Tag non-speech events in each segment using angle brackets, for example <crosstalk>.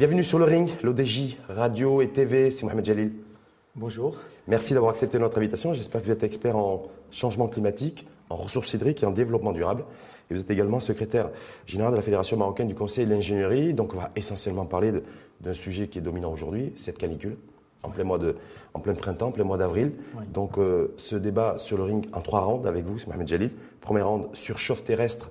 Bienvenue sur le ring, l'ODJ, radio et TV, c'est Mohamed Jalil. Bonjour. Merci d'avoir accepté notre invitation. J'espère que vous êtes expert en changement climatique, en ressources hydriques et en développement durable. Et vous êtes également secrétaire général de la Fédération marocaine du Conseil de l'ingénierie. Donc on va essentiellement parler d'un sujet qui est dominant aujourd'hui, cette canicule, en plein, mois de, en plein printemps, en plein mois d'avril. Donc euh, ce débat sur le ring en trois rounds avec vous, c'est Mohamed Jalil. Premier round, surchauffe terrestre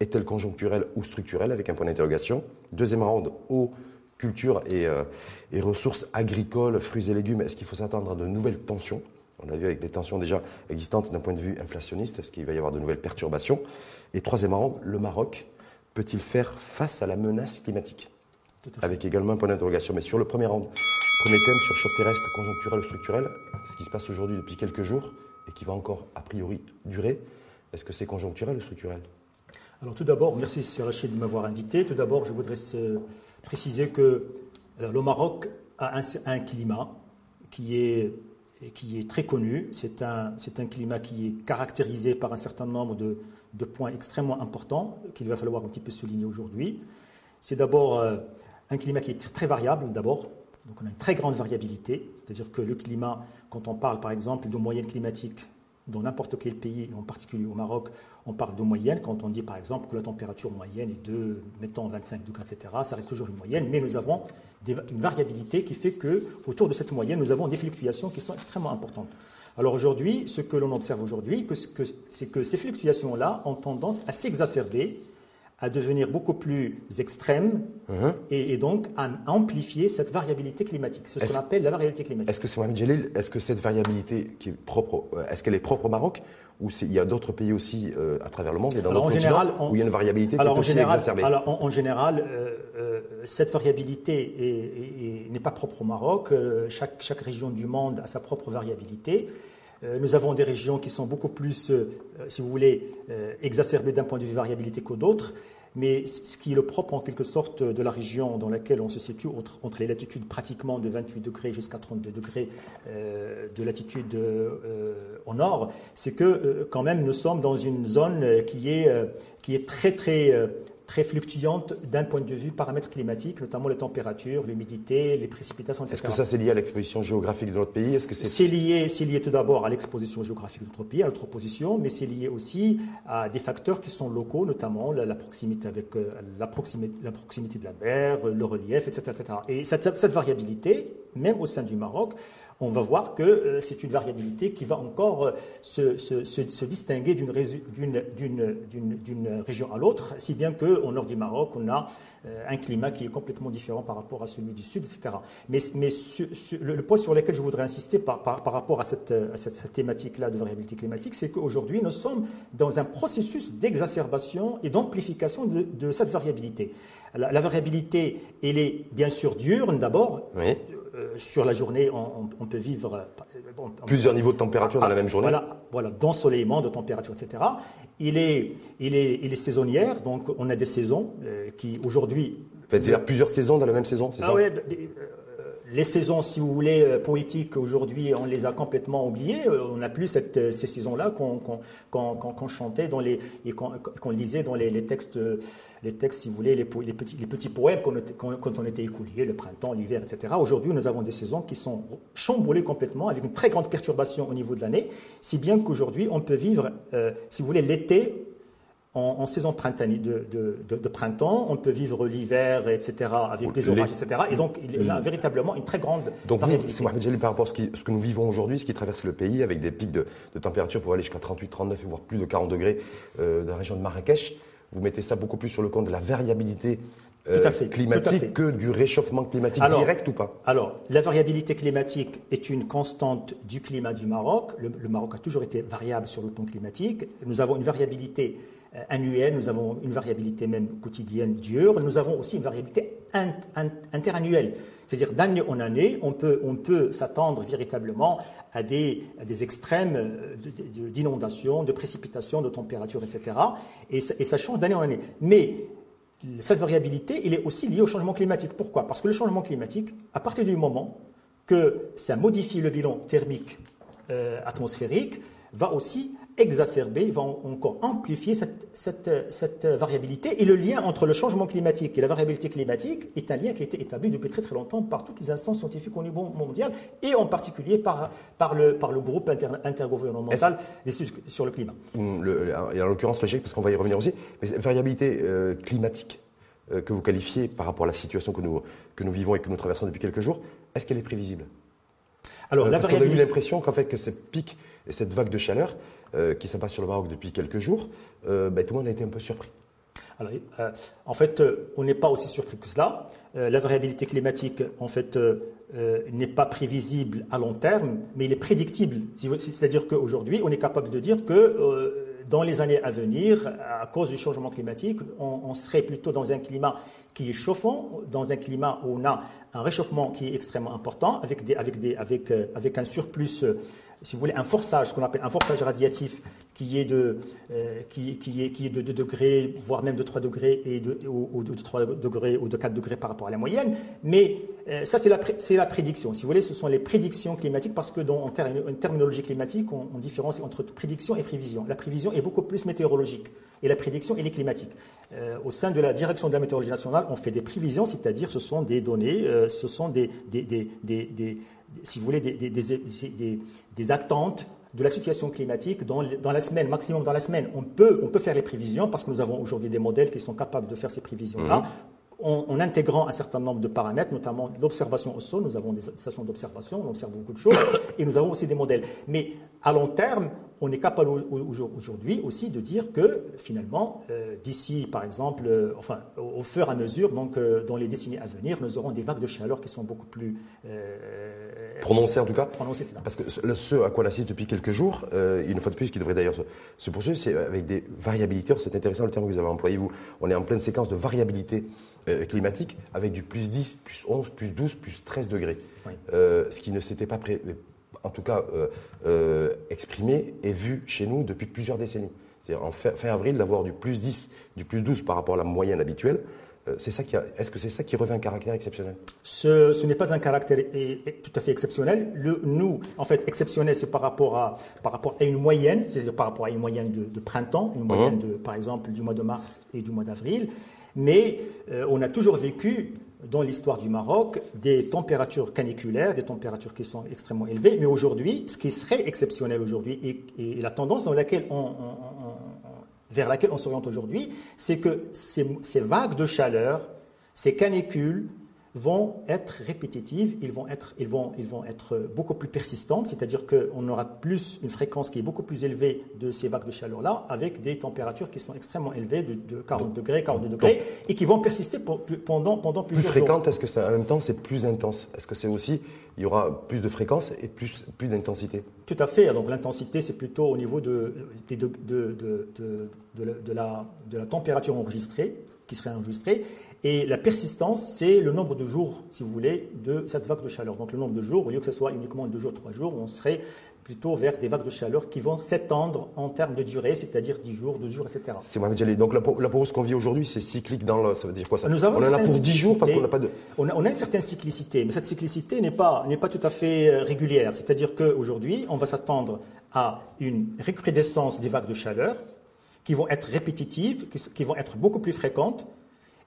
est-elle conjoncturelle ou structurelle avec un point d'interrogation Deuxième round, eau, culture euh, et, ressources agricoles, fruits et légumes. Est-ce qu'il faut s'attendre à de nouvelles tensions? On a vu avec les tensions déjà existantes d'un point de vue inflationniste, est-ce qu'il va y avoir de nouvelles perturbations? Et troisième round, le Maroc peut-il faire face à la menace climatique? Avec également un point d'interrogation. Mais sur le premier round, premier thème sur chauffe terrestre, conjoncturelle ou structurelle, ce qui se passe aujourd'hui depuis quelques jours et qui va encore a priori durer, est-ce que c'est conjoncturel ou structurel? Alors tout d'abord, merci Rachid de m'avoir invité. Tout d'abord, je voudrais préciser que le Maroc a un, climat qui est, qui est très connu. C'est un, un, climat qui est caractérisé par un certain nombre de, de points extrêmement importants qu'il va falloir un petit peu souligner aujourd'hui. C'est d'abord euh, un climat qui est très variable d'abord. Donc on a une très grande variabilité, c'est-à-dire que le climat, quand on parle par exemple de moyenne climatique dans n'importe quel pays, en particulier au Maroc, on parle de moyenne. Quand on dit par exemple que la température moyenne est de, mettons, 25 degrés, etc., ça reste toujours une moyenne, mais nous avons une variabilité qui fait que autour de cette moyenne, nous avons des fluctuations qui sont extrêmement importantes. Alors aujourd'hui, ce que l'on observe aujourd'hui, c'est que ces fluctuations-là ont tendance à s'exacerber à devenir beaucoup plus extrême uh-huh. et, donc à amplifier cette variabilité climatique. C'est ce qu'on appelle la variabilité climatique. Est-ce que c'est Mohamed Jalil, est-ce que cette variabilité qui est propre, euh, est-ce qu'elle est propre au Maroc ou il y a d'autres pays aussi euh, à travers le monde et dans général, où il y a une variabilité qui est aussi général, exacerbée? Alors en, général, euh, cette variabilité n'est pas propre au Maroc. chaque, chaque région du monde a sa propre variabilité. Nous avons des régions qui sont beaucoup plus, si vous voulez, exacerbées d'un point de vue variabilité que d'autres. Mais ce qui est le propre en quelque sorte de la région dans laquelle on se situe, entre, les latitudes pratiquement de 28 degrés jusqu'à 32 degrés euh, de latitude euh, au nord, c'est que euh, quand même nous sommes dans une zone qui est, qui est très très très fluctuante d'un point de vue paramètres climatiques, notamment les températures, l'humidité, les précipitations, etc. Est-ce que ça c'est lié à l'exposition géographique de notre pays? Est-ce que c'est lié, c'est lié tout d'abord à l'exposition géographique de notre pays, à notre position, mais c'est lié aussi à des facteurs qui sont locaux, notamment la, proximité avec euh, la, proximité, la proximité de la mer, le relief, etc., etc. Et cette, cette variabilité, même au sein du Maroc, on va voir que euh, c'est une variabilité qui va encore euh, se, distinguer d'une région à l'autre, si bien qu'au nord du Maroc, on a euh, un climat qui est complètement différent par rapport à celui du sud, etc. Mais, le, point sur lequel je voudrais insister par, rapport à cette, thématique-là de variabilité climatique, c'est qu'aujourd'hui, nous sommes dans un processus d'exacerbation et d'amplification de, cette variabilité. La, la, variabilité, elle est bien sûr diurne d'abord. Oui. Euh, sur la journée, on, peut vivre. Euh, Plusieurs niveaux de température dans la même journée Voilà, voilà d'ensoleillement, de température, etc. Il est, il, est, il est saisonnière, donc on a des saisons euh, qui aujourd'hui. C'est-à-dire plusieurs saisons dans la même saison, c'est ah ça? oui, les saisons, si vous voulez, euh, poétiques, aujourd'hui, on les a complètement oubliées. Euh, on n'a plus cette, euh, ces saisons-là qu'on chantait dans les, et qu'on lisait dans les, textes, les textes, si vous voulez, les, petits, les petits poèmes quand on était écoulier, le printemps, l'hiver, etc. Aujourd'hui, nous avons des saisons qui sont chamboulées complètement, avec une très grande perturbation au niveau de l'année, si bien qu'aujourd'hui, on peut vivre, si vous voulez, l'été en, saison printanière de, printemps, on peut vivre l'hiver, etc., avec des orages, etc. Et donc, il y a véritablement une très grande donc, variabilité. Donc, par rapport à ce, que nous vivons aujourd'hui, ce qui traverse le pays, avec des pics de, température pour aller jusqu'à 38, 39, voire plus de 40 degrés euh, dans la région de Marrakech, vous mettez ça beaucoup plus sur le compte de la variabilité euh, climatique que du réchauffement climatique direct ou pas? Alors, la variabilité climatique est une constante du climat du Maroc. Le, le, Maroc a toujours été variable sur le plan climatique. Nous avons une variabilité annuelle, nous avons une variabilité même quotidienne dure, nous avons aussi une variabilité interannuelle. C'est-à-dire d'année en année, on peut, on peut s'attendre véritablement à des, des extrêmes euh, d'inondation, de, précipitations, de température, etc. Et, ça change d'année en année. Mais cette variabilité, elle est aussi liée au changement climatique. Pourquoi? Parce que le changement climatique, à partir du moment que ça modifie le bilan thermique atmosphérique va aussi exacerber, va encore amplifier cette, cette, variabilité. Et le lien entre le changement climatique et la variabilité climatique est un lien qui a été établi depuis très très longtemps par toutes les instances scientifiques au niveau mondial et en particulier par, par, le, par le groupe intergouvernemental d'études sur le climat. Le, et en l'occurrence, le parce qu'on va y revenir aussi, mais cette variabilité euh, climatique euh, que vous qualifiez par rapport à la situation que nous, que nous vivons et que nous traversons depuis quelques jours, est-ce qu'elle est prévisible? Alors, euh, la variabilité... On a eu l'impression qu'en fait, que cette pic et cette vague de chaleur euh, qui s'apasse sur le Maroc depuis quelques jours, euh, ben, tout le monde a été un peu surpris. Alors, en fait, on n'est pas aussi surpris que cela. la variabilité climatique, en fait, n'est pas prévisible à long terme, mais il est prédictible. C'est-à-dire qu'aujourd'hui, on est capable de dire que dans les années à venir, à cause du changement climatique, on, on, serait plutôt dans un climat qui est chauffant, dans un climat où on a un réchauffement qui est extrêmement important, avec, des, avec, des, avec, avec un surplus si vous voulez, un forçage, ce qu'on appelle un forçage radiatif, qui est de, euh, qui, qui, est, qui est de 2 degrés, voire même de 3 degrés, et de, ou, de 3 degrés ou de 4 degrés par rapport à la moyenne. Mais ça, c'est la, prédiction. Si vous voulez, ce sont les prédictions climatiques, parce que dans, en, terminologie climatique, on, différencie entre prédiction et prévision. La prévision est beaucoup plus météorologique, et la prédiction, elle est climatique. Euh, au sein de la direction de la météorologie nationale, on fait des prévisions, c'est-à-dire ce sont des données, ce sont des, si vous voulez, des, attentes de la situation climatique dans, la semaine, maximum dans la semaine. On peut, on peut faire les prévisions parce que nous avons aujourd'hui des modèles qui sont capables de faire ces prévisions-là. Mhm. En, intégrant un certain nombre de paramètres, notamment l'observation au sol. Nous avons des stations d'observation, on observe beaucoup de choses, et nous avons aussi des modèles. Mais à long terme, on est capable aujourd'hui aussi de dire que finalement, euh, d'ici par exemple, euh, enfin au, fur et à mesure, donc euh, dans les décennies à venir, nous aurons des vagues de chaleur qui sont beaucoup plus prononcées en tout cas. Prononcées, Parce que ce à quoi on assiste depuis quelques jours, une fois de plus, qui devrait d'ailleurs se, poursuivre, c'est avec des variabilités. C'est intéressant le terme que vous avez employé vous. On est en pleine séquence de variabilité climatique avec du plus 10, plus 11, plus 12, plus 13 degrés. ce qui ne s'était pas pré en tout cas euh, euh, exprimé et vu chez nous depuis plusieurs décennies. C'est-à-dire en fin, avril d'avoir du plus 10, du plus 12 par rapport à la moyenne habituelle. Euh, c'est ça qui est-ce que c'est ça qui revêt un caractère exceptionnel? Ce, ce n'est pas un caractère tout à fait exceptionnel. Le, nous, en fait, exceptionnel, c'est par rapport à par rapport à une moyenne, c'est-à-dire par rapport à une moyenne de, printemps, une moyenne de, par exemple, du mois de mars et du mois d'avril. Mais on a toujours vécu dans l'histoire du Maroc des températures caniculaires, des températures qui sont extrêmement élevées. Mais aujourd'hui, ce qui serait exceptionnel aujourd'hui et, la tendance vers laquelle on s'oriente aujourd'hui, c'est que ces vagues de chaleur, ces canicules, vont être répétitives, ils vont être, ils vont, ils vont être beaucoup plus persistantes, c'est-à-dire qu'on aura plus une fréquence qui est beaucoup plus élevée de ces vagues de chaleur-là, avec des températures qui sont extrêmement élevées, de, 40 degrés, 42 degrés, et qui vont persister pendant, pendant plusieurs plus fréquente, est-ce que ça, en même temps c'est plus intense? Est-ce que c'est aussi, il y aura plus de fréquence et plus, plus d'intensité? Tout à fait, donc l'intensité c'est plutôt au niveau de, de, de, de, la, de la température enregistrée, qui serait enregistrée, et la persistance, c'est le nombre de jours, si vous voulez, de cette vague de chaleur. Donc le nombre de jours, au lieu que ce soit uniquement deux jours, trois jours, on serait plutôt vers des vagues de chaleur qui vont s'étendre en termes de durée, c'est-à-dire 10 jours, 12 jours, etc. C'est moi, Donc la, la pause qu'on vit aujourd'hui, c'est cyclique dans le... Ça veut dire quoi ça? Nous avons On en a pour 10 jours parce qu'on n'a pas de... On a, on a, une certaine cyclicité, mais cette cyclicité n'est pas, n'est pas tout à fait euh, régulière. C'est-à-dire qu'aujourd'hui, on va s'attendre à une recrudescence des vagues de chaleur qui vont être répétitives, qui vont être beaucoup plus fréquentes,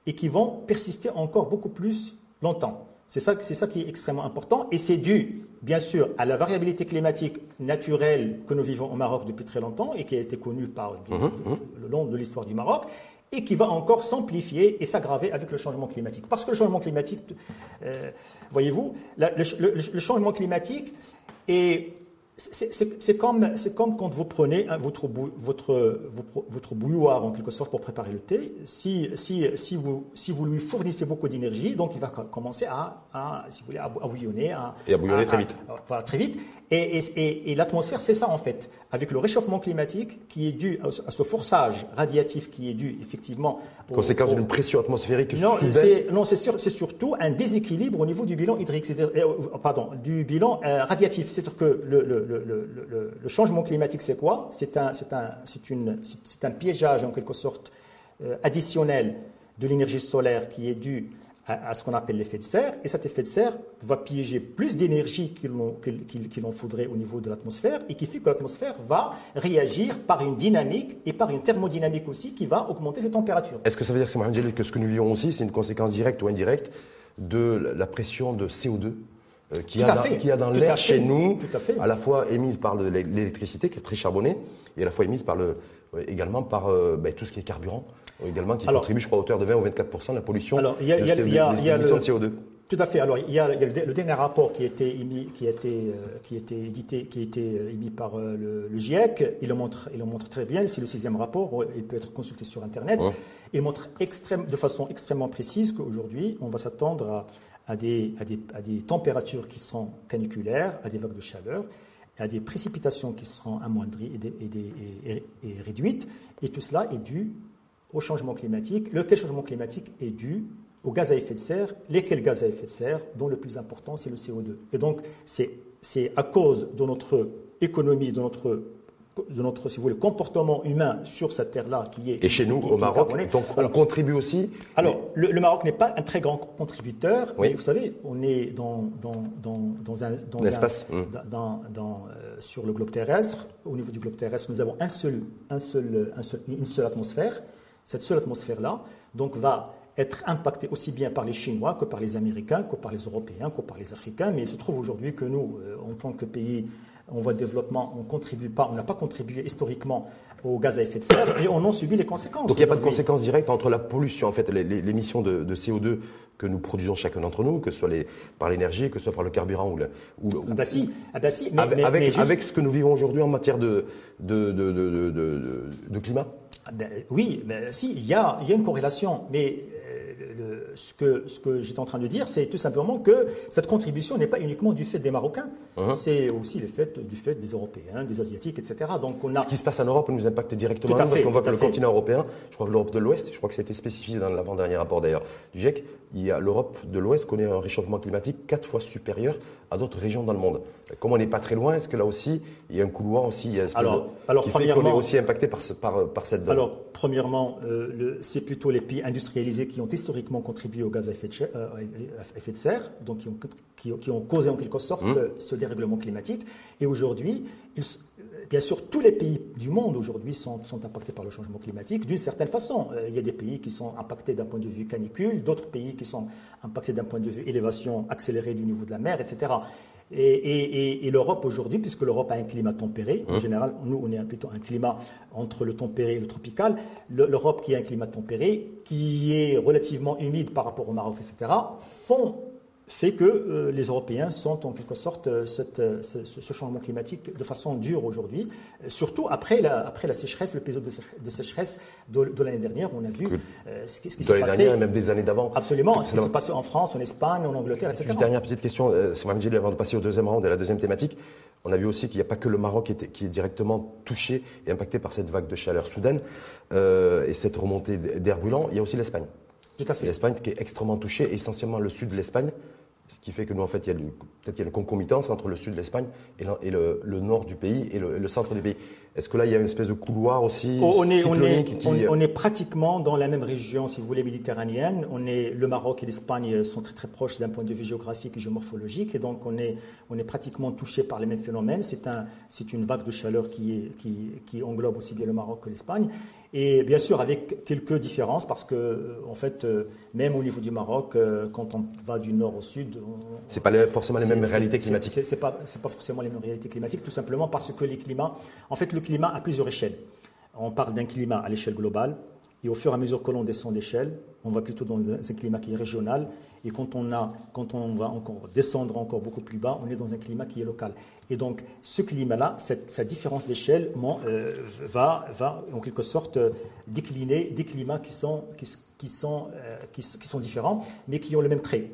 et qui vont persister encore beaucoup plus longtemps. C'est ça, ça qui est extrêmement important et c'est dû, bien sûr, à la variabilité climatique naturelle que nous vivons au Maroc depuis très longtemps et qui a été connue par mhm, mhm. le long de l'histoire du Maroc et qui va encore s'amplifier et s'aggraver avec le changement climatique. Parce que le changement climatique, euh, voyez-vous, le, changement climatique est c'est comme, quand vous prenez votre, votre, bouilloire en quelque sorte pour préparer le thé. Si, vous, si vous lui fournissez beaucoup d'énergie, donc il va commencer à, à, si vous voulez, à, bouillonner. et à bouillonner très vite. Voilà, très vite. Et, et, et, l'atmosphère, c'est ça en fait. Avec le réchauffement climatique qui est dû à, ce forçage radiatif qui est dû effectivement. Conséquence d'une pression atmosphérique Non, c'est non, c'est surtout un déséquilibre au niveau du bilan hydrique, euh, pardon, du bilan euh, radiatif. C'est-à-dire que le, le, le, le, changement climatique, c'est quoi? C'est un, c'est un, c'est une, c'est un piégeage en quelque sorte euh, additionnel de l'énergie solaire qui est dû à, ce qu'on appelle l'effet de serre, et cet effet de serre va piéger plus d'énergie qu'il en faudrait au niveau de l'atmosphère, et qui fait que l'atmosphère va réagir par une dynamique et par une thermodynamique aussi qui va augmenter ses températures. Est-ce que ça veut dire, que ce que nous vivons aussi, c'est une conséquence directe ou indirecte de la pression de CO2 euh, qu'il y, a dans l'air chez nous, à, la fois émise par l'électricité qui est très charbonnée et à la fois émise par le, également par euh, ben, tout ce qui est carburant, également qui contribue, je crois, à hauteur de 20 ou 24 de la pollution alors, il y a, de, CO2. Tout à fait. Alors, il y a, le, dernier rapport qui a été, émis, qui a été, euh, qui a été édité, qui a été émis par le, GIEC. Il le montre, il le montre très bien. C'est le sixième rapport. Il peut être consulté sur Internet. Il montre extrême, de façon extrêmement précise qu'aujourd'hui, on va s'attendre à à des, à des, températures qui sont caniculaires, à des vagues de chaleur, à des précipitations qui seront amoindries et, et, réduites. Et tout cela est dû au changement climatique. Lequel changement climatique est dû aux gaz à effet de serre Lesquels gaz à effet de serre Dont le plus important, c'est le CO2. Et donc, c'est à cause de notre économie, de notre de notre, si vous voulez, comportement humain sur cette terre-là qui est. Et chez nous, au Maroc, donc on contribue aussi. Alors, le, Maroc n'est pas un très grand contributeur, mais vous savez, on est dans, dans, dans, dans un, dans espace hum. dans, dans, euh, sur le globe terrestre. Au niveau du globe terrestre, nous avons un seul, un seul, un seul, une seule atmosphère. Cette seule atmosphère-là, donc, va être impactée aussi bien par les Chinois que par les Américains, que par les Européens, que par les Africains. Mais il se trouve aujourd'hui que nous, euh, en tant que pays on voit le développement, on contribue pas, on n'a pas contribué historiquement au gaz à effet de serre et on en subit les conséquences. Donc il n'y a pas de conséquences directes entre la pollution, en fait, l'émission de, CO2 que nous produisons chacun d'entre nous, que ce soit par l'énergie, que ce soit par le carburant ou le. Ou, ah bah si, ah bah si mais, avec, ce que nous vivons aujourd'hui en matière de, de, climat? Oui, mais si, il y a, y a une corrélation, mais ce que, ce que j'étais en train de dire, c'est tout simplement que cette contribution n'est pas uniquement du fait des Marocains, uh-huh. c'est aussi le fait, du fait des Européens, des Asiatiques, etc. Donc on a... Ce qui se passe en Europe nous impacte directement, parce qu'on voit que le continent européen, je crois que l'Europe de l'Ouest, je crois que a été spécifié dans l'avant-dernier rapport d'ailleurs du GIEC, l'Europe de l'Ouest connaît un réchauffement climatique quatre fois supérieur à d'autres régions dans le monde. Comme on n'est pas très loin, est-ce que là aussi, il y a un couloir aussi il alors, alors, qui fait qu'on est aussi impacté par, par, par cette Alors, premièrement, euh, c'est plutôt les pays industrialisés qui ont historiquement contribué au gaz à effet de, euh, effet de serre, donc qui ont, qui, qui ont, causé en quelque sorte mmh. ce dérèglement climatique. Et aujourd'hui, Bien sûr, tous les pays du monde aujourd'hui sont, sont, impactés par le changement climatique d'une certaine façon. Euh, il y a des pays qui sont impactés d'un point de vue canicule, d'autres pays qui sont impactés d'un point de vue élévation accélérée du niveau de la mer, etc. Et, l'Europe aujourd'hui, puisque l'Europe a un climat tempéré, en mmh. général, nous, on est plutôt un climat entre le tempéré et le tropical. L'Europe qui a un climat tempéré, qui est relativement humide par rapport au Maroc, etc., font fait que euh, les Européens sont en quelque sorte euh, cette, euh, ce, changement climatique de façon dure aujourd'hui, surtout après la, après la sécheresse, l'épisode de sécheresse de, l'année dernière. On a vu ce qui, s'est passé. Dernière, même des années d'avant. Absolument, ce qui s'est passé en France, en Espagne, en Angleterre, etc. Une dernière petite question, c'est dit avant de passer au deuxième round et la deuxième thématique. On a vu aussi qu'il n'y a pas que le Maroc qui est, qui est, directement touché et impacté par cette vague de chaleur soudaine et cette remontée d'air brûlant. Il y a aussi l'Espagne. Tout à fait. L'Espagne qui est extrêmement touchée, essentiellement le sud de l'Espagne. Ce qui fait que nous, en fait, il y a peut-être une concomitance entre le sud de l'Espagne et, le, nord du pays et le, centre du pays. Est-ce que là, il y a une espèce de couloir aussi oh, on est, on, est, on, est, pratiquement dans la même région, si vous voulez, méditerranéenne. On est, le Maroc et l'Espagne sont très très proches d'un point de vue géographique et géomorphologique, et donc on est, on est pratiquement touché par les mêmes phénomènes. C'est un, une vague de chaleur qui, est, qui, qui englobe aussi bien le Maroc que l'Espagne. Et bien sûr, avec quelques différences, parce que, euh, en fait, euh, même au niveau du Maroc, euh, quand on va du nord au sud. Ce pas forcément les mêmes réalités climatiques. Ce n'est pas, pas forcément les mêmes réalités climatiques, tout simplement parce que les climats. En fait, le climat a plusieurs échelles. On parle d'un climat à l'échelle globale, et au fur et à mesure que l'on descend d'échelle, on va plutôt dans un climat qui est régional. Et quand on, va encore descendre encore beaucoup plus bas, on est dans un climat qui est local. Et donc, ce climat-là, cette, différence d'échelle euh, va, va, en quelque sorte décliner des climats qui sont, qui, sont, euh, qui, sont différents, mais qui ont le même trait.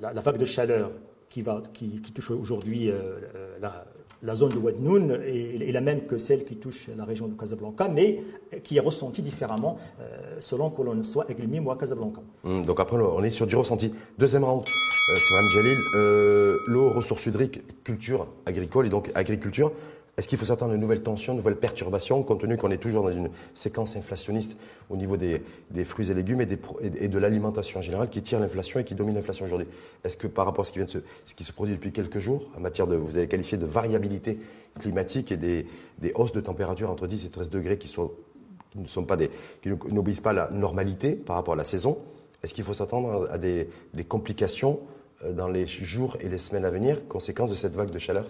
La, vague de chaleur qui, va, qui, touche aujourd'hui euh, la, la zone de Wadnoun est, la même que celle qui touche la région de Casablanca, mais qui est ressentie différemment euh, selon que l'on soit Eglimim ou à Casablanca. Hum, donc après, on est sur du ressenti. Deuxième round, euh, Jalil, euh, l'eau, ressources hydriques, culture agricole et donc agriculture. Est-ce qu'il faut s'attendre à une nouvelle tension, une nouvelle perturbation, compte tenu qu'on est toujours dans une séquence inflationniste au niveau des, fruits et légumes et, de l'alimentation en général qui tire l'inflation et qui domine l'inflation aujourd'hui? Est-ce que par rapport à ce qui, se, produit depuis quelques jours, en matière de, vous avez qualifié de variabilité climatique et des, hausses de température entre 10 et 13 degrés qui, ne sont pas qui n'obéissent pas à la normalité par rapport à la saison, est-ce qu'il faut s'attendre à des, des complications euh, dans les jours et les semaines à venir, conséquence de cette vague de chaleur?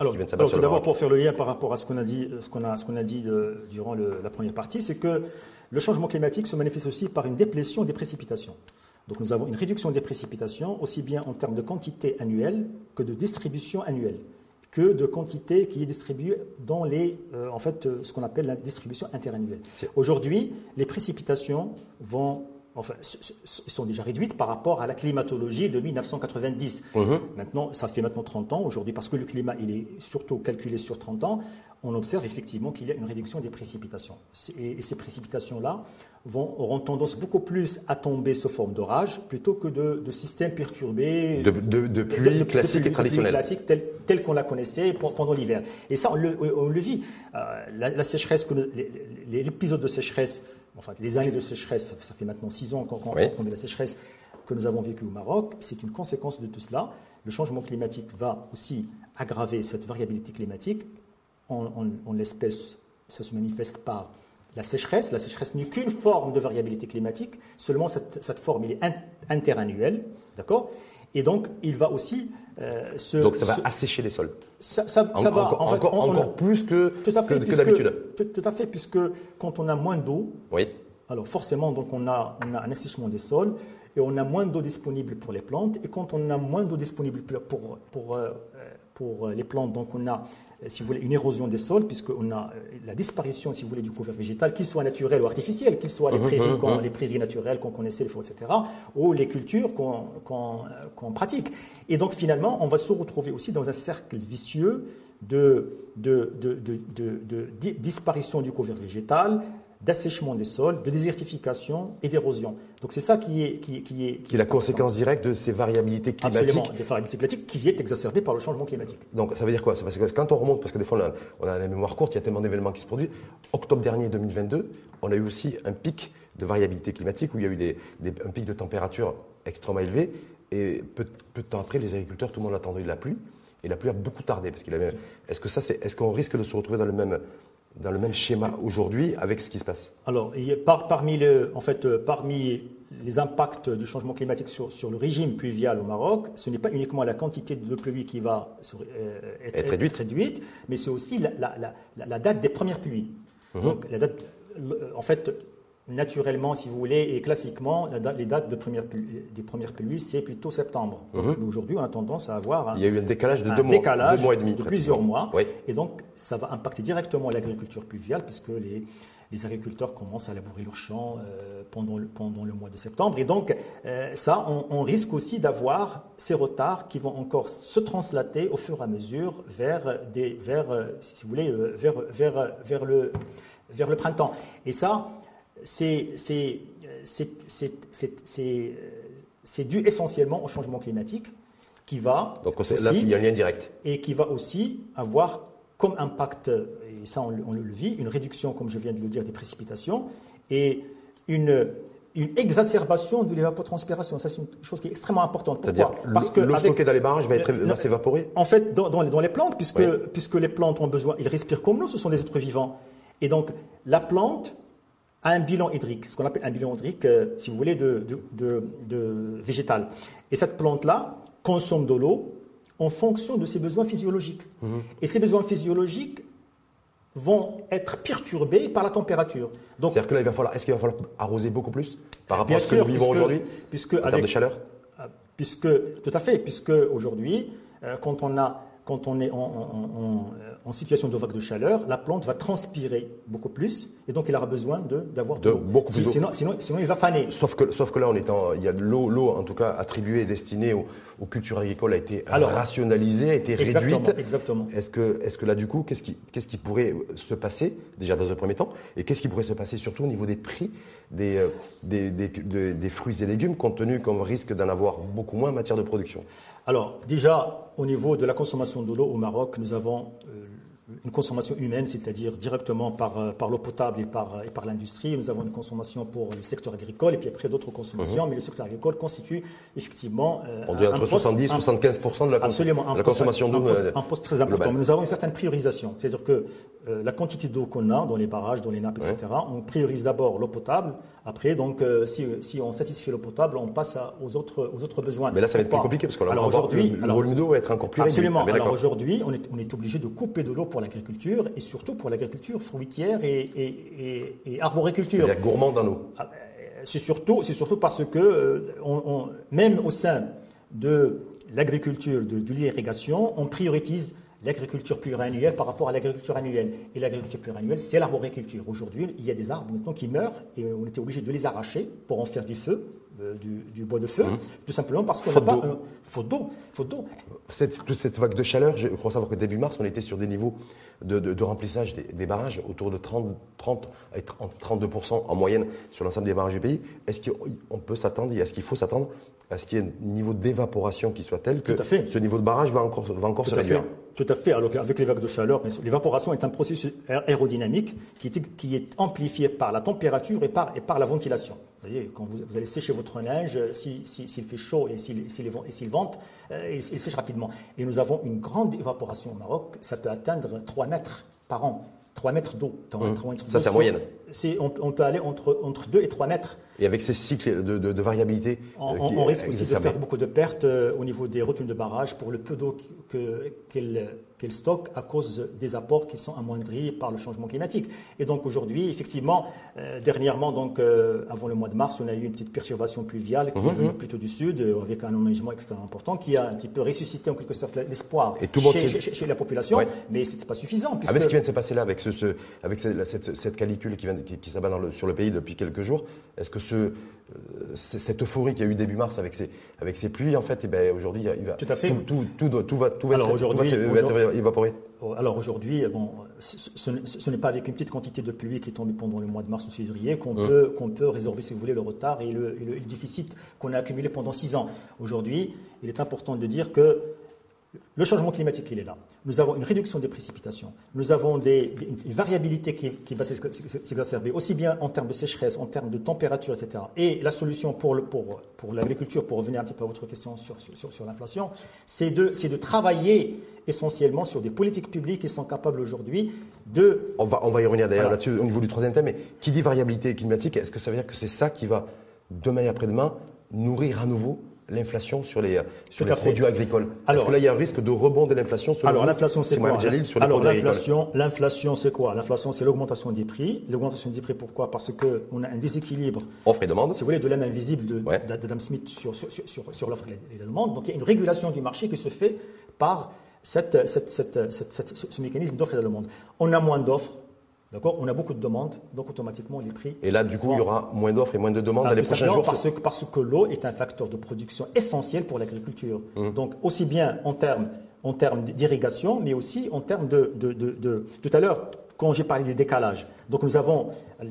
Alors, tout d'abord, pour faire le lien par rapport à ce qu'on a dit, ce qu'on a, ce qu'on a dit durant la première partie, c'est que le changement climatique se manifeste aussi par une déplétion des précipitations. Donc, nous avons une réduction des précipitations, aussi bien en termes de quantité annuelle que de distribution annuelle, que de quantité qui est distribuée dans les, euh, en fait, ce qu'on appelle la distribution interannuelle. Aujourd'hui, les précipitations vont enfin, sont déjà réduites par rapport à la climatologie de 1990. Mhm. Maintenant, ça fait maintenant 30 ans aujourd'hui, parce que le climat, il est surtout calculé sur 30 ans, on observe effectivement qu'il y a une réduction des précipitations. Et, ces précipitations-là auront tendance beaucoup plus à tomber sous forme d'orage plutôt que de, systèmes perturbés. De, de, pluie classique et traditionnelle. classique telle, qu'on la connaissait pendant l'hiver. Et ça, on le, vit. Euh, la, sécheresse, l'épisode de sécheresse enfin les années de sécheresse, ça fait maintenant six ans qu'on oui. la sécheresse que nous avons vécue au Maroc, c'est une conséquence de tout cela. Le changement climatique va aussi aggraver cette variabilité climatique. En, l'espèce, ça se manifeste par la sécheresse. La sécheresse n'est qu'une forme de variabilité climatique, seulement cette, cette forme est interannuelle, d'accord? Et donc, il va aussi euh, se, donc ça va assécher les sols. Ça, ça, ça va encore, en fait, encore plus que, que, d'habitude. Tout, à fait, puisque quand on a moins d'eau, oui. alors forcément donc on a, on a un assèchement des sols et on a moins d'eau disponible pour les plantes. Et quand on a moins d'eau disponible pour, pour, euh, pour les plantes, donc on a si vous voulez, une érosion des sols, puisqu'on a euh, la disparition, si vous voulez, du couvert végétal, qu'il soit naturel ou artificiel, qu'il soit les prairies, mhm. les prairies naturelles qu'on connaissait, les forêts, etc., ou les cultures qu'on pratique. Et donc, finalement, on va se retrouver aussi dans un cercle vicieux de, de, de, de disparition du couvert végétal, d'assèchement des sols, de désertification et d'érosion. Donc c'est ça qui est qui, qui est qui, est la conséquence directe de ces variabilités climatiques. Absolument, des variabilités climatiques qui est exacerbée par le changement climatique. Donc ça veut dire quoi? Parce que quand on remonte, parce que des fois on a, on a la mémoire courte, il y a tellement d'événements qui se produisent. Octobre dernier 2022, on a eu aussi un pic de variabilité climatique où il y a eu des, un pic de température extrêmement élevé et peu, peu, de temps après, les agriculteurs, tout le monde attendait la pluie et la pluie a beaucoup tardé parce qu'il avait. Est-ce que ça, c'est, est-ce qu'on risque de se retrouver dans le même dans le même schéma aujourd'hui avec ce qui se passe Alors, par, parmi, le, en fait, euh, parmi les impacts du changement climatique sur, sur, le régime pluvial au Maroc, ce n'est pas uniquement la quantité de pluie qui va euh, être, réduite. mais c'est aussi la, la, la, date des premières pluies. Mhm. Donc, la date, en fait, naturellement, si vous voulez, et classiquement, les dates de première, des premières pluies, c'est plutôt septembre. Mhm. Aujourd'hui, on a tendance à avoir un, Il y a eu un décalage de deux, mois, deux mois et demi. De plusieurs mois. Et donc, ça va impacter directement l'agriculture pluviale, puisque les, les, agriculteurs commencent à labourer leurs champs euh, pendant, le, pendant le mois de septembre. Et donc, euh, ça, on, risque aussi d'avoir ces retards qui vont encore se translater au fur et à mesure vers, des, vers si vous voulez, vers, vers, vers, le, vers le printemps. Et ça, c'est dû essentiellement au changement climatique qui va. Donc là, il y a un lien direct. Et qui va aussi avoir comme impact, et ça on, le vit, une réduction, comme je viens de le dire, des précipitations et une, une exacerbation de l'évapotranspiration. Ça, c'est une chose qui est extrêmement importante. Pourquoi? Parce que l'eau stockée dans les barrages va, s'évaporer? En fait, dans, dans, les plantes, puisque, puisque les plantes ont besoin, ils respirent comme l'eau, ce sont des êtres vivants. Et donc, la plante un bilan hydrique, ce qu'on appelle un bilan hydrique, euh, si vous voulez, de, de, végétal. Et cette plante-là consomme de l'eau en fonction de ses besoins physiologiques. Mhm. Et ces besoins physiologiques vont être perturbés par la température. C'est-à-dire que là, il va falloir, est-ce qu'il va falloir arroser beaucoup plus par rapport à ce que nous vivons aujourd'hui puisque en termes de chaleur euh, Puisque, tout à fait, puisque aujourd'hui, euh, quand on a quand on est en, situation de vague de chaleur, la plante va transpirer beaucoup plus et donc elle aura besoin d'avoir de, beaucoup plus sinon, sinon, sinon, il va faner. Sauf que, sauf que là, on est il y a de l'eau, l'eau en tout cas attribuée et destinée aux, cultures agricoles a été rationalisée, a été réduite. Exactement. Est-ce que, est-ce que là, du coup, qu'est-ce qui, qu'est-ce qui pourrait se passer déjà dans un premier temps et qu'est-ce qui pourrait se passer surtout au niveau des prix des, euh, des, des, des fruits et légumes compte tenu qu'on risque d'en avoir beaucoup moins en matière de production? Alors, déjà, au niveau de la consommation de l'eau au Maroc, nous avons euh, une consommation humaine, c'est-à-dire directement par, euh, par l'eau potable et par, et par l'industrie. Nous avons une consommation pour le secteur agricole et puis après d'autres consommations. Mhm. Mais le secteur agricole constitue effectivement. Euh, On dit entre 70 et 75 de la, absolument, de la consommation d'eau. Un, poste très important. Mais nous avons une certaine priorisation. C'est-à-dire que euh, la quantité d'eau qu'on a dans les barrages, dans les nappes, etc., on priorise d'abord l'eau potable. Après, donc, si, si, on satisfait l'eau potable, on passe aux, autres, aux autres besoins. Mais là, ça va être plus compliqué parce que alors aujourd'hui, le, volume d'eau va être encore plus Absolument. alors aujourd'hui, on est, on est obligé de couper de l'eau pour l'agriculture et surtout pour l'agriculture fruitière et, et, et, arboriculture. Il y a gourmand dans l'eau. Ah, c'est surtout, c'est surtout parce que euh, on, même au sein de l'agriculture, de, de l'irrigation, on priorise l'agriculture pluriannuelle par rapport à l'agriculture annuelle. Et l'agriculture pluriannuelle, c'est l'arboriculture. Aujourd'hui, il y a des arbres maintenant qui meurent et on était obligé de les arracher pour en faire du feu, euh, du, bois de feu, mmh. tout simplement parce qu'on n'a pas. Un, faute d'eau. d'eau. Cette, cette vague de chaleur, je crois savoir que début mars, on était sur des niveaux de, remplissage des, barrages autour de 30, 30 32% en moyenne sur l'ensemble des barrages du pays. Est-ce qu'on peut s'attendre, est-ce qu'il faut s'attendre à ce qu'il y ait un niveau d'évaporation qui soit tel que ce niveau de barrage va encore, va encore se réduire Tout à fait. Alors avec les vagues de chaleur, l'évaporation est un processus aérodynamique qui est, qui est, amplifié par la température et par, et par la ventilation. Vous voyez, quand vous, allez sécher votre neige, s'il si, fait chaud et s'il vente, euh, il, il sèche rapidement. Et nous avons une grande évaporation au Maroc. Ça peut atteindre 3 mètres par an. 3 mètres d'eau. Mmh. Ça, c'est la moyenne. On, on, peut aller entre, entre 2 et 3 mètres. Et avec ces cycles de, de, variabilité On, euh, on risque aussi de faire beaucoup de pertes euh, au niveau des rotules de barrage pour le peu d'eau qu'elles qu stockent à cause des apports qui sont amoindris par le changement climatique. Et donc aujourd'hui, effectivement, euh, dernièrement, donc, avant le mois de mars, on a eu une petite perturbation pluviale qui mmh, est venue mmh. plutôt du sud, avec un enneigement extrêmement important, qui a un petit peu ressuscité en quelque sorte l'espoir chez, chez, chez, la population, mais ce n'était pas suffisant. Puisque... Ah, mais ce qui vient de se passer là avec, ce, ce avec cette, cette, calicule qui, vient, qui, qui s'abat sur le pays depuis quelques jours, est-ce que ce, euh, cette euphorie qu'il y a eu début mars avec ces, avec ces pluies, en fait, et ben, aujourd'hui, il va, tout, à fait. Tout, tout, tout, tout va, tout va, alors aujourd'hui, évaporer. Alors aujourd'hui, bon, ce, n'est pas avec une petite quantité de pluie qui est tombée pendant le mois de mars ou février qu'on mmh. peut, qu'on peut résorber, si vous voulez, le retard et le, et le déficit qu'on a accumulé pendant six ans. Aujourd'hui, il est important de dire que le changement climatique, il est là. Nous avons une réduction des précipitations. Nous avont des, une variabilité qui, va s'exacerber, aussi bien en termes de sécheresse, en termes de température, etc. Et la solution pour, pour, pour l'agriculture, pour revenir un petit peu à votre question sur, sur, sur l'inflation, c'est de, de travailler essentiellement sur des politiques publiques qui sont capables aujourd'hui de... On va, on va y revenir d'ailleurs là-dessus au niveau du troisième thème, mais qui dit variabilité climatique, est-ce que ça veut dire que c'est ça qui va, demain et après-demain, nourrir à nouveau l'inflation sur les, sur les produits agricoles Parce que là, il y a un risque de rebond de l'inflation sur Alors, l'inflation, c'est quoi Alors, l'inflation, l'inflation, c'est quoi? L'inflation, c'est l'augmentation des prix. L'augmentation des prix, pourquoi? Parce qu'on a un déséquilibre. Offre et demande. Si vous voulez, de l'âme invisible d'Adam Smith sur, sur, sur, sur l'offre et la demande. Donc, il y a une régulation du marché qui se fait par cette, cette, cette, ce mécanisme d'offre et de demande. On a moins d'offres, D'accord On a beaucoup de demandes, donc automatiquement les prix. Et là, du coup, il y aura moins d'offres et moins de demandes ah, dans les prochains jours parce que, parce que l'eau est un facteur de production essentiel pour l'agriculture. Mmh. Donc, aussi bien en termes en termes d'irrigation, mais aussi en termes de, de, de, de tout à l'heure, quand j'ai parlé des décalages. Donc nous avons euh,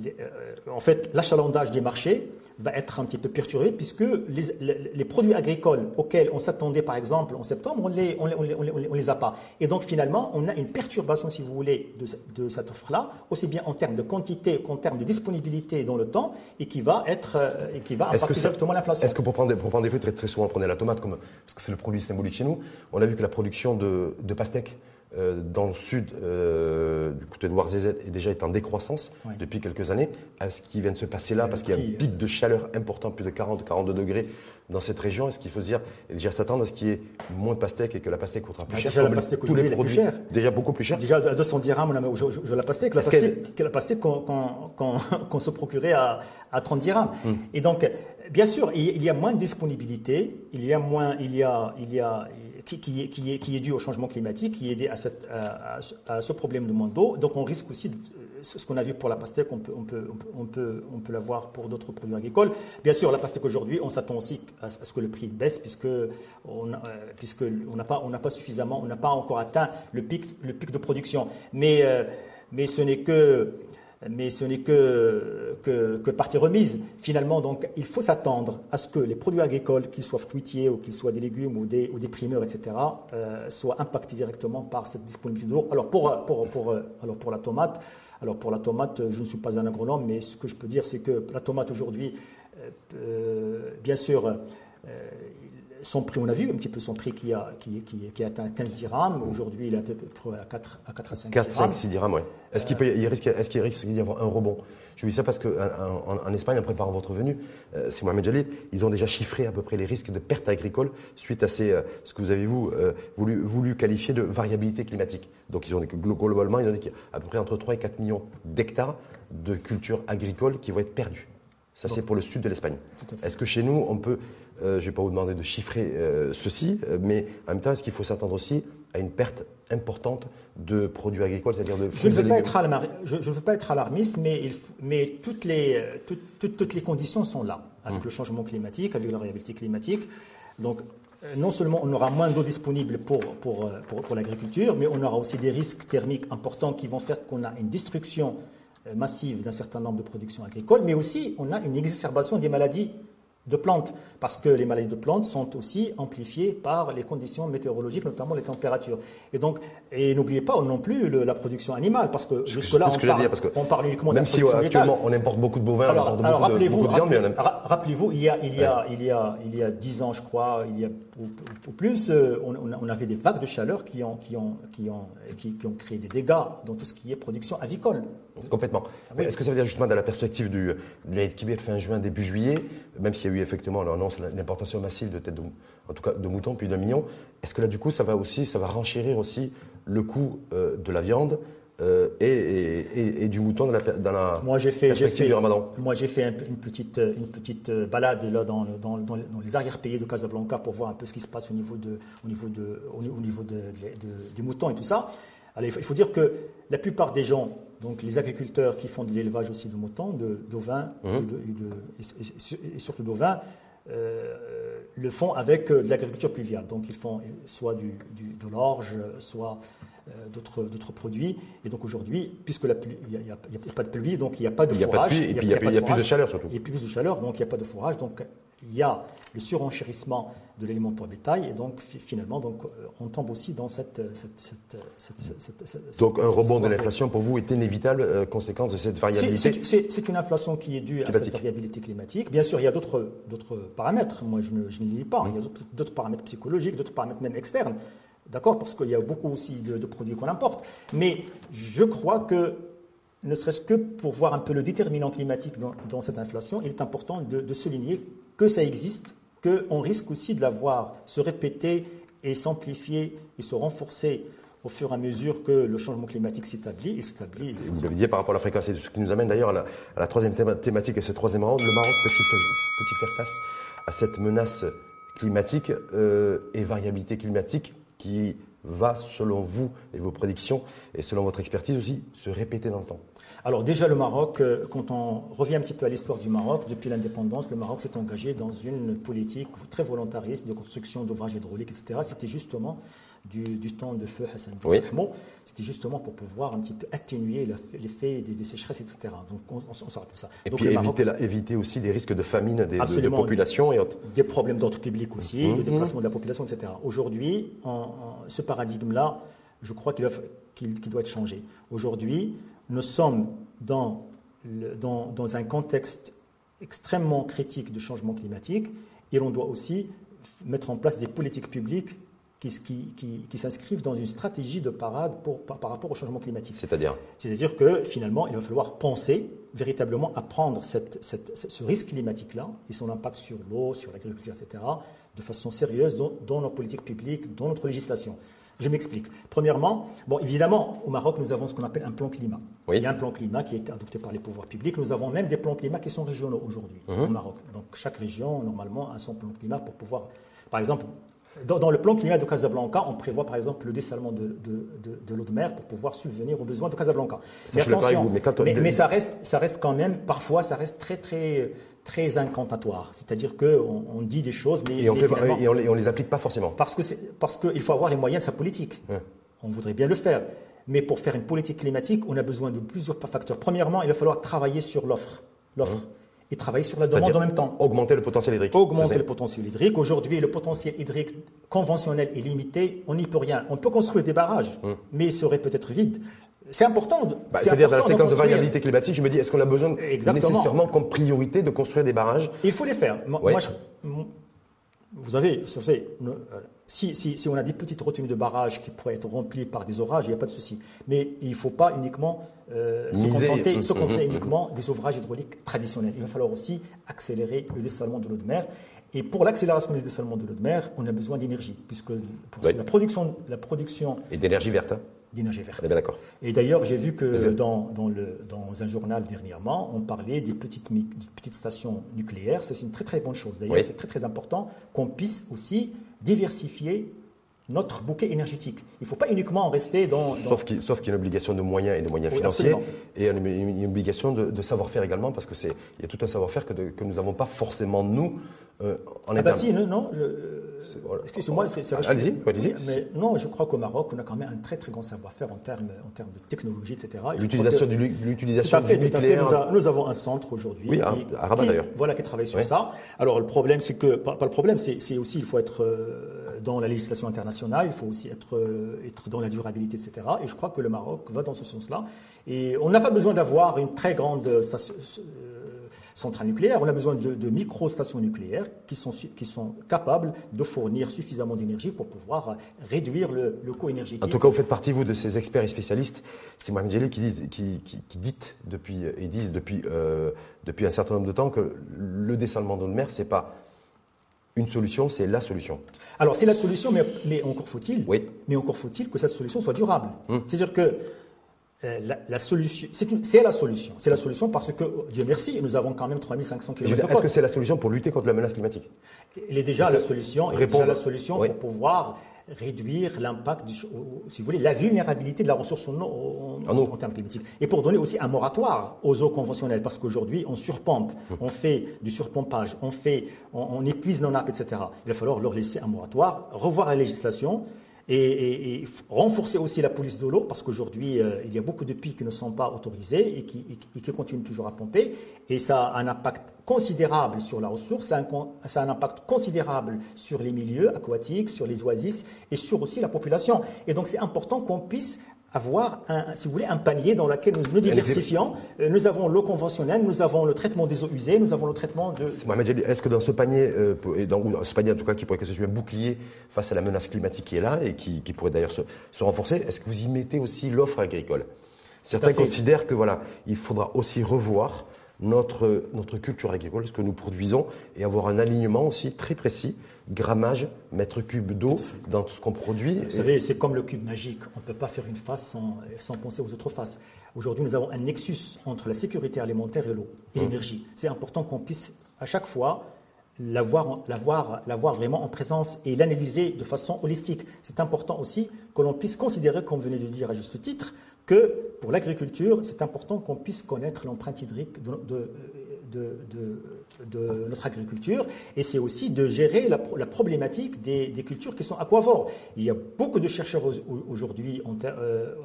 en fait l'achalandage des marchés va être un petit peu perturbé puisque les, les, produits agricoles auxquels on s'attendait par exemple en septembre, on les, on, les, on, les, a pas. Et donc finalement, on a une perturbation, si vous voulez, de, de cette offre-là, aussi bien en termes de quantité qu'en termes de disponibilité dans le temps, et qui va être euh, et qui va impacter directement l'inflation. Est-ce que pour prendre, pour prendre des fruits, très, très souvent on prenait la tomate comme parce que c'est le produit symbolique chez nous, on a vu que la production de, de pastèques euh, dans le sud, euh, du côté de Warzézet, est déjà est en décroissance depuis quelques années. À ce qui vient de se passer là, parce qu'il y a un pic de chaleur important, plus de 40, 42 degrés dans cette région, est-ce qu'il faut se dire, et déjà s'attendre à ce qu'il y ait moins de pastèques et que la pastèque coûtera plus ah, cher Déjà, la pastèque tous les produits, cher. déjà beaucoup plus cher. Déjà à 210 dirhams, on a la pastèque, la pastèque, la pastèque <laughs> qu'on se procurait à, à 30 dirhams. Hmm. Et donc, bien sûr, il y a moins de disponibilité, il y a moins, il y a, il y a, qui, est, qui, est, dû au changement climatique, qui est dû à, ce problème de moins d'eau. Donc on risque aussi, ce qu'on a vu pour la pastèque, on peut, l'avoir pour d'autres produits agricoles. Bien sûr, la pastèque aujourd'hui, on s'attend aussi à, ce que le prix baisse, puisque euh, on n'a pas, suffisamment, on n'a pas encore atteint le pic, de production. Euh, mais ce n'est que mais ce n'est que, que, partie remise. Finalement, donc, il faut s'attendre à ce que les produits agricoles, qu'ils soient fruitiers ou qu'ils soient des légumes ou des, ou des primeurs, etc., euh, soient impactés directement par cette disponibilité d'eau. Alors pour, pour, pour, alors pour la tomate, alors pour la tomate, je ne suis pas un agronome, mais ce que je peux dire, c'est que la tomate aujourd'hui, euh, euh, bien sûr, son prix, on a vu un petit peu son prix qui a, qui, qui, qui a atteint 15 dirhams. Aujourd'hui, il est à peu près à 4 à, 4 à 5 4, dirhams. 5, 6 dirhams, oui. Est-ce qu'il, peut, il risque, est-ce qu'il risque d'y avoir un rebond? Je dis ça parce qu'en en, en, Espagne, en préparant votre venue, euh, c'est Mohamed Jalil, ils ont déjà chiffré à peu près les risques de perte agricole suite à ces, euh, ce que vous avez vous, euh, voulu, voulu qualifier de variabilité climatique. Donc ils ont globalement, ils ont dit qu'il y a à peu près entre 3 et 4 millions d'hectares de cultures agricoles qui vont être perdus. Ça, c'est pour le sud de l'Espagne. Est-ce que chez nous, on peut euh, je ne vais pas vous demander de chiffrer euh, ceci, euh, mais en même temps, est-ce qu'il faut s'attendre aussi à une perte importante de produits agricoles, c'est-à-dire de je ne, veux pas être je, veux pas être alarmiste, mais, il, mais toutes, les, toutes, toutes, les conditions sont là, avec mmh. le changement climatique, avec la réalité climatique. Donc, non seulement on aura moins d'eau disponible pour, pour, pour, pour l'agriculture, mais on aura aussi des risques thermiques importants qui vont faire qu'on a une destruction massive d'un certain nombre de productions agricoles, mais aussi on a une exacerbation des maladies de plantes, parce que les maladies de plantes sont aussi amplifiées par les conditions météorologiques, notamment les températures. Et donc, et n'oubliez pas non plus la production animale, parce que jusque-là, on, parle, parce que on parle uniquement Même si actuellement on importe beaucoup de bovins, alors, on importe beaucoup, de, viande, rappelez-vous, il y a, il y a, il y a, il y a dix ans, je crois, il y a ou, plus, euh, on, on, avait des vagues de chaleur qui ont, qui ont, qui ont, qui, ont créé des dégâts dans tout ce qui est production avicole. Complètement. Ah Est-ce que ça veut dire justement dans la perspective du Kibir fin juin, début juillet, même s'il y a eu effectivement l'annonce, l'importation massive de têtes de, en tout cas de moutons, puis d'un million, est-ce que là du coup ça va aussi, ça va renchérir aussi le coût euh, de la viande euh, et, et, du mouton dans la, dans la moi, j'ai fait, perspective du ramadan Moi j'ai fait une petite, une petite balade là dans, dans, dans, les arrière-pays de Casablanca pour voir un peu ce qui se passe au niveau, de, au niveau, de, au niveau de, des moutons et tout ça. Alors, il faut dire que la plupart des gens, donc les agriculteurs qui font de l'élevage aussi de moutons, d'ovins de, mmh. et, et, surtout d'ovins, euh, le font avec euh, de l'agriculture pluviale. Donc ils font soit du, de l'orge, soit euh, d'autres produits. Et donc aujourd'hui, puisque il n'y a, pas de pluie, donc il n'y a pas de puis il y a, plus de chaleur surtout. Il y a plus de chaleur, donc il n'y a pas de fourrage. Donc il y a le surenchérissement de l'élément pour bétail, et donc finalement, donc, on tombe aussi dans cette. donc un rebond de l'inflation pour vous est inévitable, conséquence de cette variabilité C'est une inflation qui est due à cette variabilité climatique. Bien sûr, il y a d'autres paramètres, moi je ne, je dis pas, il y a d'autres paramètres psychologiques, d'autres paramètres même externes, d'accord, parce qu'il y a beaucoup aussi de, produits qu'on importe. Mais je crois que ne serait-ce que pour voir un peu le déterminant climatique dans, cette inflation, il est important de, de souligner que ça existe, qu'on risque aussi de la voir se répéter et s'amplifier et se renforcer au fur et à mesure que le changement climatique s'établit. Et s'établit Vous l'avez dit par rapport à la fréquence, ce qui nous amène d'ailleurs à, la, troisième thématique et ce troisième round. Le Maroc peut-il faire, face à cette menace climatique euh, et variabilité climatique qui va, selon vous et vos prédictions, et selon votre expertise aussi, se répéter dans le temps alors déjà le Maroc, euh, quand on revient un petit peu à l'histoire du Maroc, depuis l'indépendance, le Maroc s'est engagé dans une politique très volontariste de construction d'ouvrages hydrauliques, etc. C'était justement du, temps de feu Hassan oui. c'était justement pour pouvoir un petit peu atténuer l'effet des, sécheresses, etc. Donc on, on, ça. Et puis éviter, éviter, aussi des risques de famine des, de, population et autres. Des problèmes d'ordre public aussi, mmh. de déplacement de la population, etc. Aujourd'hui, ce paradigme-là, je crois qu'il doit être changé. Aujourd'hui, nous sommes dans, dans, un contexte extrêmement critique de changement climatique et l'on doit aussi mettre en place des politiques publiques qui, qui, qui, s'inscrivent dans une stratégie de parade pour, par, rapport au changement climatique. C'est-à-dire? C'est-à-dire que finalement, il va falloir penser véritablement à prendre cette, ce risque climatique-là et son impact sur l'eau, sur l'agriculture, etc., de façon sérieuse dans, dans nos politiques publiques, dans notre législation. Je m'explique. Premièrement, bon, évidemment, au Maroc, nous avons ce qu'on appelle un plan climat. Il y a un plan climat qui a été adopté par les pouvoirs publics. Nous avons même des plans climat qui sont régionaux aujourd'hui au mhm. Maroc. Donc chaque région, normalement, a son plan climat pour pouvoir. Par exemple, dans, le plan climat de Casablanca, on prévoit par exemple le dessalement de, l'eau de mer pour pouvoir subvenir aux besoins de Casablanca. Mais attention, mais, ça, reste, ça reste quand même, parfois, ça reste très, très, très incantatoire. C'est-à-dire qu'on on dit des choses, mais. Et on, ne les, applique pas forcément. Parce qu'il faut avoir les moyens de sa politique. On voudrait bien le faire. Mais pour faire une politique climatique, on a besoin de plusieurs facteurs. Premièrement, il va falloir travailler sur l'offre. L'offre. Mmh. Et travailler sur la demande en même temps. Augmenter le potentiel hydrique. Augmenter le potentiel hydrique. Aujourd'hui, le potentiel hydrique conventionnel est limité. On n'y peut rien. On peut construire des barrages, mmh. mais ils seraient peut-être vides. C'est important. Bah, C'est-à-dire dans la séquence de, variabilité climatique, je me dis, est-ce qu'on a besoin nécessairement comme priorité de construire des barrages Il faut les faire. Moi, vous avez, vous savez, si, si, si, on a des petites retenues de barrages qui pourraient être remplies par des orages, il n'y a pas de souci. Mais il ne faut pas uniquement euh, se contenter, se contenter uniquement des ouvrages hydrauliques traditionnels. Il va falloir aussi accélérer le dessalement de l'eau de mer. Et pour l'accélération du dessalement de l'eau de mer, on a besoin d'énergie, puisque pour la production, la production et d'énergie verte. Hein d'énergie verte. d'accord. Et d'ailleurs, j'ai vu que dans, dans, le, dans, un journal dernièrement, on parlait des petites, petites stations nucléaires. C'est une très très bonne chose. D'ailleurs, c'est très très important qu'on puisse aussi diversifier notre bouquet énergétique. Il ne faut pas uniquement rester dans... Sauf qu'il y a une obligation de moyens et de moyens financiers, et une, une, obligation de, savoir-faire également, parce qu'il y a tout un savoir-faire que, que nous n'avons pas forcément, nous, euh, en ah bah si, non, non excusez-moi, c'est Allez-y, allez-y. Mais non, je crois qu'au Maroc, on a quand même un très très grand savoir-faire en termes, en termes de technologie, etc. L'utilisation du, l'utilisation du nucléaire. Tout à fait, nous, avons un centre aujourd'hui. Oui, à Rabat d'ailleurs. Voilà, qui travaille sur ça. Alors le problème, c'est que, pas, le problème, c'est aussi, il faut être euh, dans la législation internationale, il faut aussi être, euh, être dans la durabilité, etc. Et je crois que le Maroc va dans ce sens-là. Et on n'a pas besoin d'avoir une très grande centrales nucléaires, on a besoin de, de micro-stations nucléaires qui sont, qui sont capables de fournir suffisamment d'énergie pour pouvoir réduire le, le coût énergétique. En tout cas, vous faites partie, vous, de ces experts et spécialistes. C'est Mohamed Jelly qui, dit, qui, qui, dit depuis, et disent depuis, euh, depuis un certain nombre de temps que le dessalement de mer, c'est pas une solution, c'est la solution. Alors c'est la solution, mais, mais encore faut-il, oui. mais encore faut-il que cette solution soit durable. Hum. C'est-à-dire que euh, la, solution, c'est la solution. C'est la solution parce que, Dieu merci, nous avons quand même 3500 km. Est-ce que c'est la solution pour lutter contre la menace climatique? Il est déjà la solution. Il est déjà la solution pour pouvoir réduire l'impact, si vous voulez, la vulnérabilité de la ressource en eau en, termes climatiques. Et pour donner aussi un moratoire aux eaux conventionnelles, parce qu'aujourd'hui, on surpompe, hum. on fait du surpompage, on, fait, on épuise nos nappes, etc. Il va falloir leur laisser un moratoire, revoir la législation, et, renforcer aussi la police de l'eau, parce qu'aujourd'hui, euh, il y a beaucoup de puits qui ne sont pas autorisés et qui, continuent toujours à pomper. Et ça a un impact considérable sur la ressource, ça ça a un impact considérable sur les milieux aquatiques, sur les oasis et sur aussi la population. Et donc, c'est important qu'on puisse avoir, un, si vous voulez, un panier dans lequel nous nous diversifions. Euh, nous avons l'eau conventionnelle, nous avons le traitement des eaux usées, nous avons le traitement de... Est-ce que dans ce panier, euh, et dans, ce panier en tout cas qui pourrait constituer un bouclier face à la menace climatique qui est là et qui, qui pourrait d'ailleurs se, se, renforcer, est-ce que vous y mettez aussi l'offre agricole? Certains considèrent que voilà, il faudra aussi revoir notre, notre culture agricole, ce que nous produisons, et avoir un alignement aussi très précis, grammage, mètre cube d'eau dans tout ce qu'on produit. Vous savez, c'est comme le cube magique. On ne peut pas faire une face sans, sans penser aux autres faces. Aujourd'hui, nous avons un nexus entre la sécurité alimentaire et l'eau, et mmh. l'énergie. C'est important qu'on puisse, à chaque fois, l'avoir, l'avoir, l'avoir vraiment en présence et l'analyser de façon holistique. C'est important aussi que l'on puisse considérer, comme vous venez de dire à juste titre, que pour l'agriculture, c'est important qu'on puisse connaître l'empreinte hydrique de, de, notre agriculture, et c'est aussi de gérer la, problématique des, cultures qui sont aquavores. Il y a beaucoup de chercheurs aujourd'hui en, euh,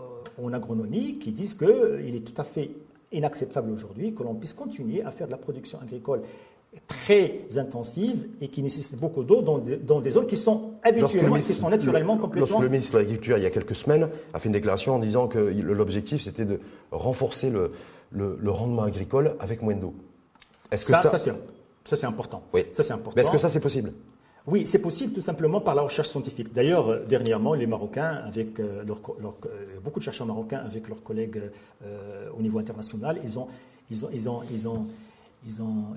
en agronomie qui disent qu'il est tout à fait inacceptable aujourd'hui que l'on puisse continuer à faire de la production agricole très intensive et qui nécessite beaucoup d'eau dans, des zones qui sont habituellement, qui sont naturellement complètement. Lorsque le ministre de l'Agriculture, il y a quelques semaines, a fait une déclaration en disant que l'objectif c'était de renforcer le, le, rendement agricole avec moins d'eau. Est-ce que ça, ça, ça c'est important. Oui. Ça c'est important. Est-ce que ça c'est possible? Oui, c'est possible tout simplement par la recherche scientifique. D'ailleurs, euh, dernièrement, les Marocains, avec euh, euh, beaucoup de chercheurs marocains, avec leurs collègues au niveau international, ils ont, ils ont, ils ont, ils ont ils ont,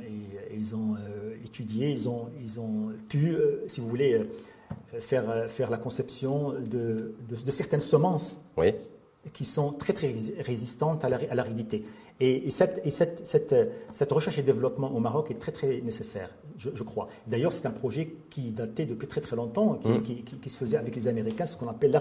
ils ont étudié, ils ont, ils ont pu, si vous voulez, faire, faire la conception de, de, certaines semences oui. Qui sont très, très résistantes à l'aridité. Et, et, cette, et cette, cette, cette, recherche et développement au Maroc est très, très nécessaire, je, je crois. D'ailleurs, c'est un projet qui datait depuis très, très longtemps, qui, mmh. qui, qui, se faisait avec les Américains, ce qu'on appelle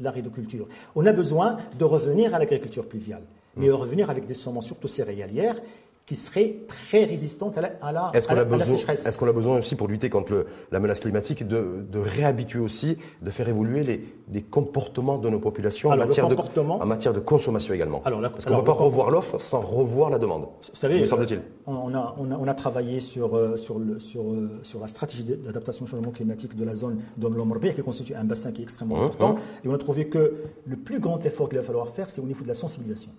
l'aridoculture. On a besoin de revenir à l'agriculture pluviale, mais de mmh. revenir avec des semences surtout céréalières qui serait très résistante à la, à la, Est-ce qu'on à a, à la besoin- sécheresse. est-ce qu'on a besoin aussi pour lutter contre le- la menace climatique de, de réhabituer aussi, de faire évoluer les, les comportements de nos populations Alors, en, matière de, en matière de consommation également? Alors, la- Parce qu'on ne peut pas revoir l'offre sans revoir la demande. Vous savez, me semble-t-il? on, a, on, a, on a travaillé sur, euh, sur, le, sur, euh, sur la stratégie d'adaptation au changement climatique de la zone de l'Omrbir, qui constitue un bassin qui est extrêmement Hum, important. Et on a trouvé que le plus grand effort qu'il va falloir faire, c'est au niveau de la sensibilisation.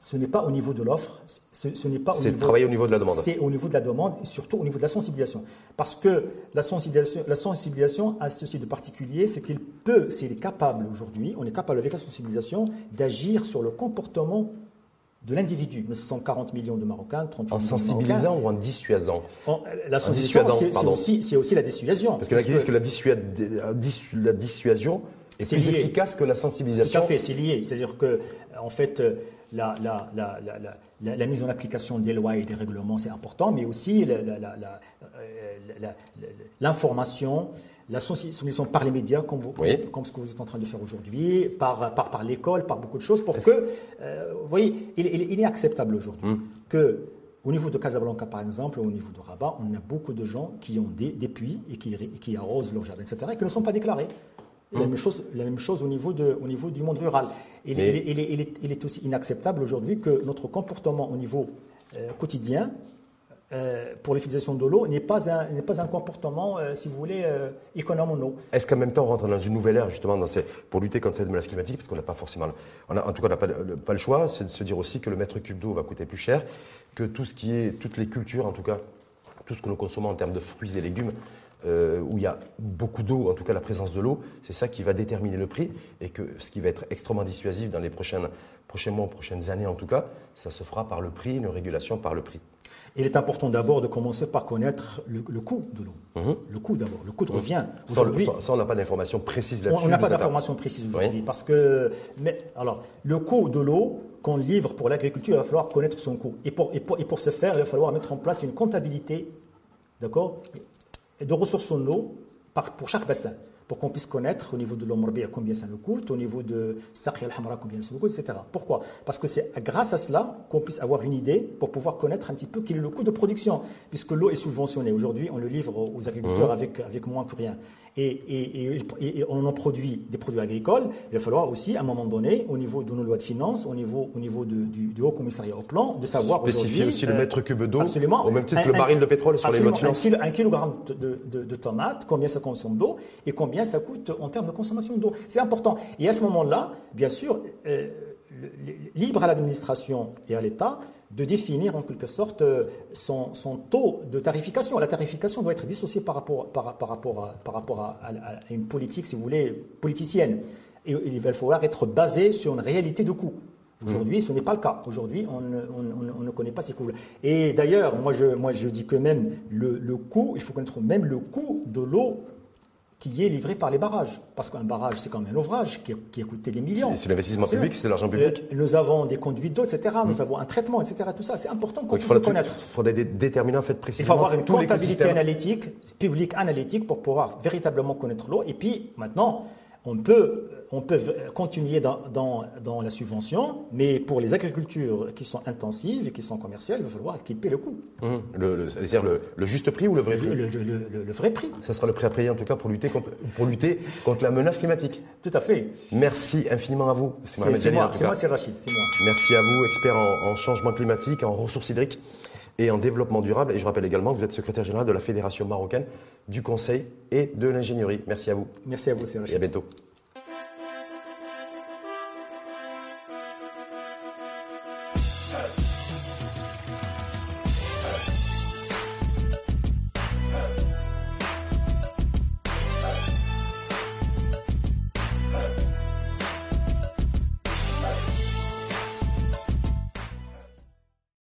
Ce n'est pas au niveau de l'offre, ce, ce n'est pas au C'est de niveau, travailler au niveau de la demande. c'est au niveau de la demande et surtout au niveau de la sensibilisation. Parce que la sensibilisation, la sensibilisation a ceci de particulier, c'est qu'il peut, s'il est capable aujourd'hui, on est capable avec la sensibilisation d'agir sur le comportement de l'individu. Nous sommes 40 millions de Marocains, 38 En millions de Marocains. sensibilisant ou en dissuasant En- la sensibilisation, c'est- aussi, la dissuasion. Parce que Parce que la, dissuade- dissuasion est plus lié. efficace que la Tout sensibilisation. à fait, c'est lié. C'est-à-dire que, en fait, euh, la, la- la- la- mise en application des lois et des règlements, c'est important, mais aussi euh, l'information, la sensibilisation par les médias, comme, vous- Oui. comme ce que vous êtes en train de faire aujourd'hui, par, par, par l'école, par beaucoup de choses, pour que, euh, vous voyez, il, il- il est acceptable aujourd'hui Hum. que, au niveau de Casablanca, par exemple, au niveau de Rabat, on a beaucoup de gens qui ont des, des puits et qui, et qui arrosent leur jardin, etc., et qui ne sont pas déclarés. La, même chose, la même chose au niveau, de, au niveau du monde rural. Il, est- il est, il est- il est aussi inacceptable aujourd'hui que notre comportement au niveau euh, quotidien euh, pour l'utilisation de l'eau n'est pas un, pas un comportement, euh, si vous voulez, économe en eau. Est-ce qu'en même temps, on rentre dans une nouvelle ère, justement, dans ces- pour lutter contre cette menace climatique, parce qu'on n'a pas forcément, on a, en tout cas, on n'a pas, le- pas le choix, c'est de se dire aussi que le mètre cube d'eau va coûter plus cher, que tout ce qui est, toutes les cultures, en tout cas, tout ce que nous consommons en termes de fruits et légumes, euh, où il y a beaucoup d'eau, en tout cas la présence de l'eau, c'est ça qui va déterminer le prix, et que ce qui va être extrêmement dissuasif dans les prochaines, prochains mois, prochaines années en tout cas, ça se fera par le prix, une régulation par le prix. Il est important d'abord de commencer par connaître le, le coût de l'eau. Le coût d'abord, le coût de revient. Sans, le- Aujourd'hui, sans- sans, on n'a pas d'informations précises là-dessus. On n'a pas d'informations précises aujourd'hui parce que, mais, alors, le coût de l'eau qu'on livre pour l'agriculture, il va falloir connaître son coût. Et pour, et, pour, et pour ce faire, il va falloir mettre en place une comptabilité, d'accord, de ressources en eau pour chaque bassin, pour qu'on puisse connaître au niveau de l'Omrbia combien ça nous coûte, au niveau de Saqi al-Hamra combien ça nous coûte, etc. Pourquoi? Parce que c'est grâce à cela qu'on puisse avoir une idée pour pouvoir connaître un petit peu quel est le coût de production, puisque l'eau est subventionnée. Aujourd'hui, on le livre aux agriculteurs avec, avec moins que rien. Et, et- et- et- et on en produit des produits agricoles. Il va falloir aussi, à un moment donné, au niveau de nos lois de finances, au niveau, au niveau de- du, du Haut Commissariat au Plan, de savoir Spécifier aussi le mètre cube d'eau, au même titre que le baril de pétrole sur les lois de finances. Un, kilo- un kilogramme de, de- tomates, combien ça consomme d'eau et combien ça coûte en termes de consommation d'eau. C'est important. Et à ce moment-là, bien sûr, euh, libre à l'administration et à l'État de définir en quelque sorte euh, son, son taux de tarification. La tarification doit être dissociée par rapport, par, par rapport, à, par rapport à, une politique, si vous voulez, politicienne. Et il va falloir être basé sur une réalité de coût. Aujourd'hui, ce n'est pas le cas. Aujourd'hui, on, ne- on- on- on ne connaît pas ces coûts. Et d'ailleurs, moi je, moi je dis que même le, le coût, il faut connaître même le coût de l'eau qui est livrée par les barrages. Parce qu'un barrage, c'est quand même un ouvrage qui a, qui a coûté des millions. C'est l'investissement public, c'est de l'argent public. Euh, Nous avons des conduites d'eau, etc. Nous avons un traitement, etc. Tout ça, c'est important qu'on il puisse le connaître. faudrait dé- déterminer en fait Il précisément faut avoir une comptabilité analytique, publique analytique, pour pouvoir véritablement connaître l'eau. Et puis, maintenant, on peut, on peut continuer dans, dans, dans la subvention, mais pour les agricultures qui sont intensives et qui sont commerciales, il va falloir qu'ils paient le coût, le, le- c'est-à-dire le, le juste prix ou le vrai prix le- vrai prix. Ça sera le prix à payer en tout cas pour lutter contre, pour lutter contre la menace climatique. Tout à fait. Merci infiniment à vous. C'est moi, c'est Rachid, moi. Merci à vous, expert en, en changement climatique, en ressources hydriques et en développement durable. Et je rappelle également que vous êtes secrétaire général de la Fédération marocaine du Conseil et de l'ingénierie. Merci à vous Merci à vous, et à bientôt.